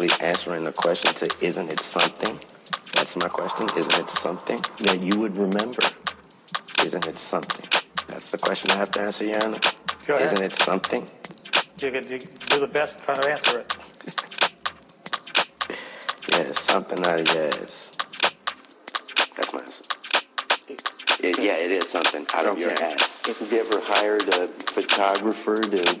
actually answering the question to isn't it something? That's my question. Isn't it something that you would remember? Isn't it something? That's the question I have to answer, Yana. Go ahead. Isn't it something? You could you do the best try to answer it. yes, something I yes. That's my answer. It, yeah, it is something out of your ass. Have you ever hired a photographer to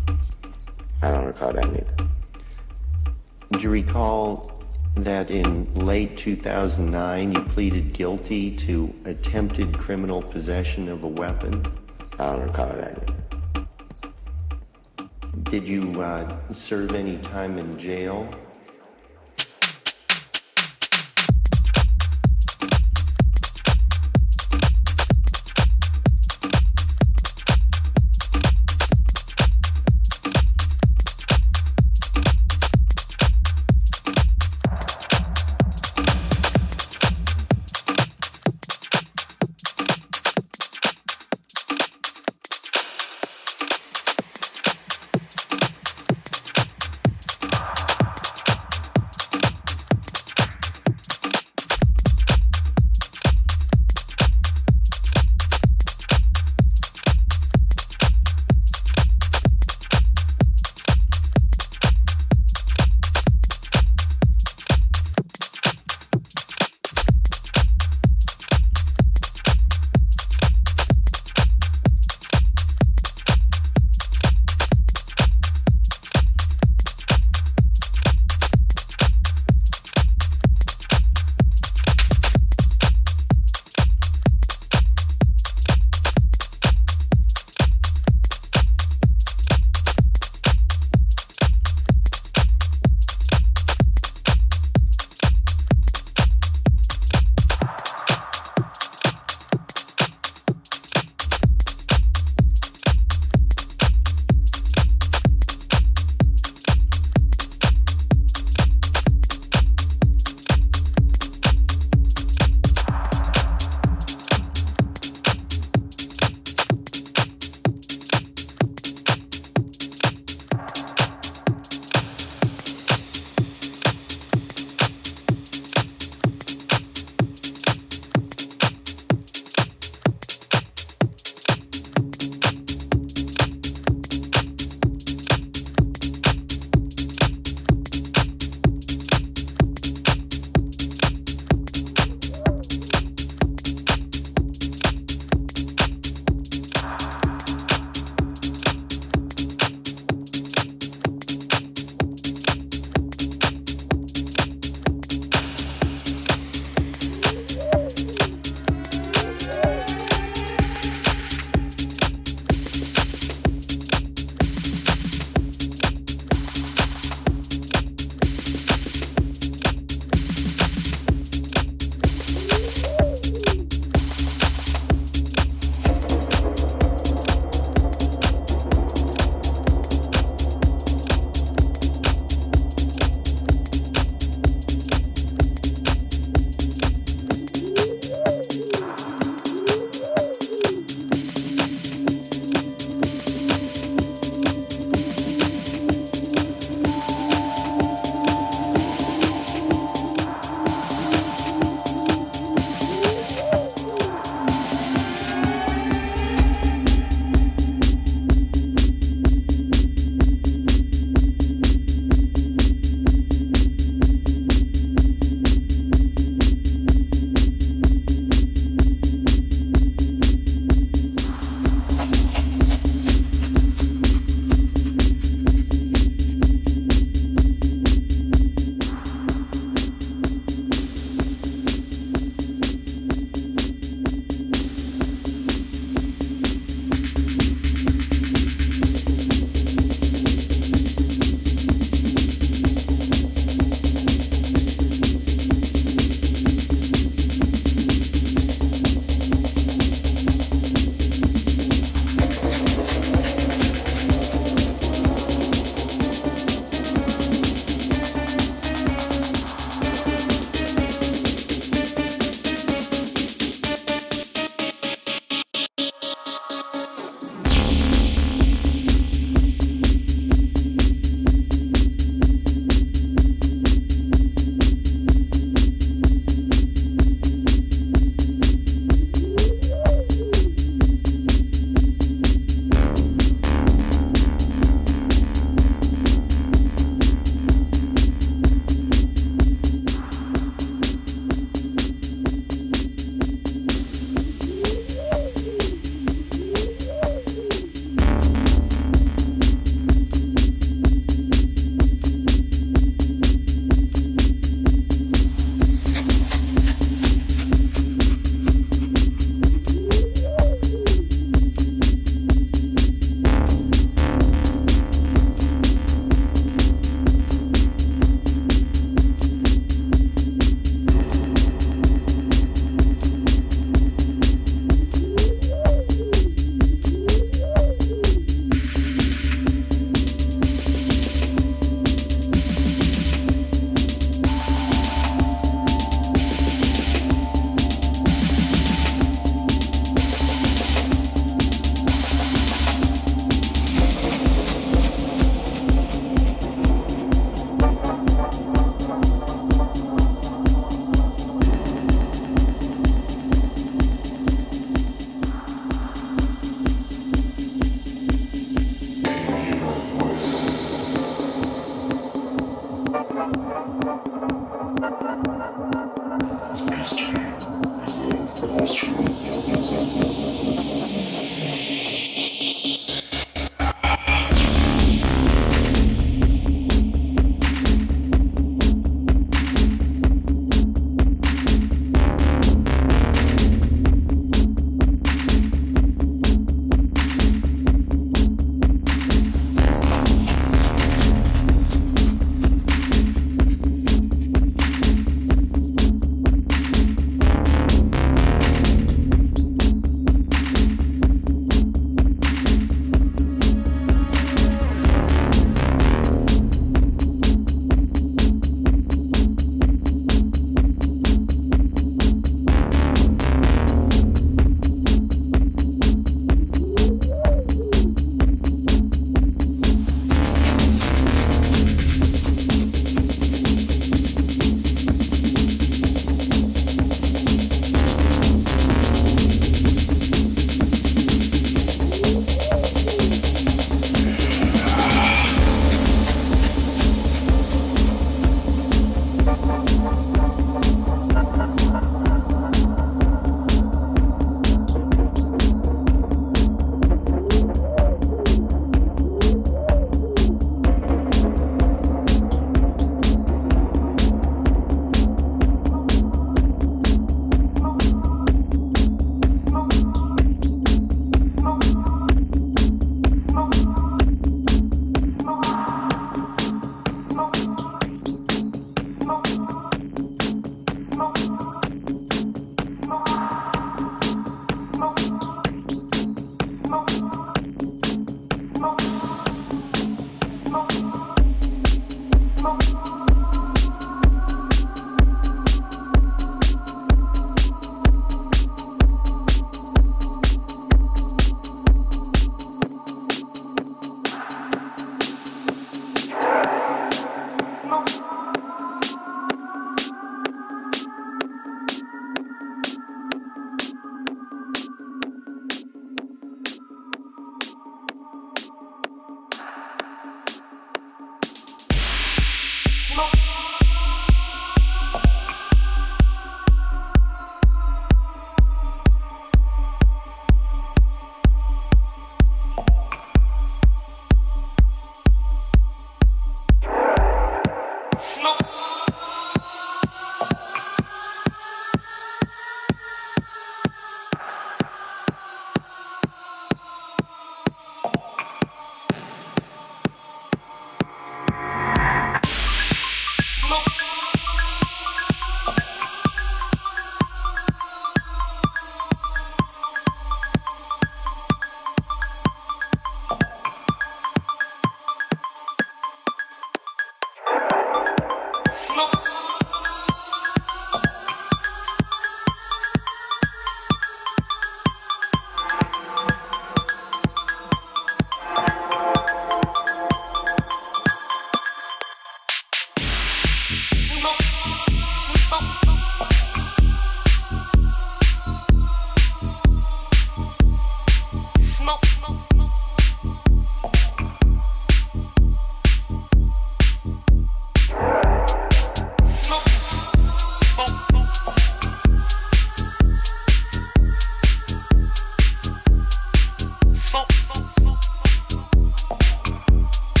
I don't recall that either. Do you recall that in late 2009 you pleaded guilty to attempted criminal possession of a weapon. I don't recall that. Either. Did you uh, serve any time in jail?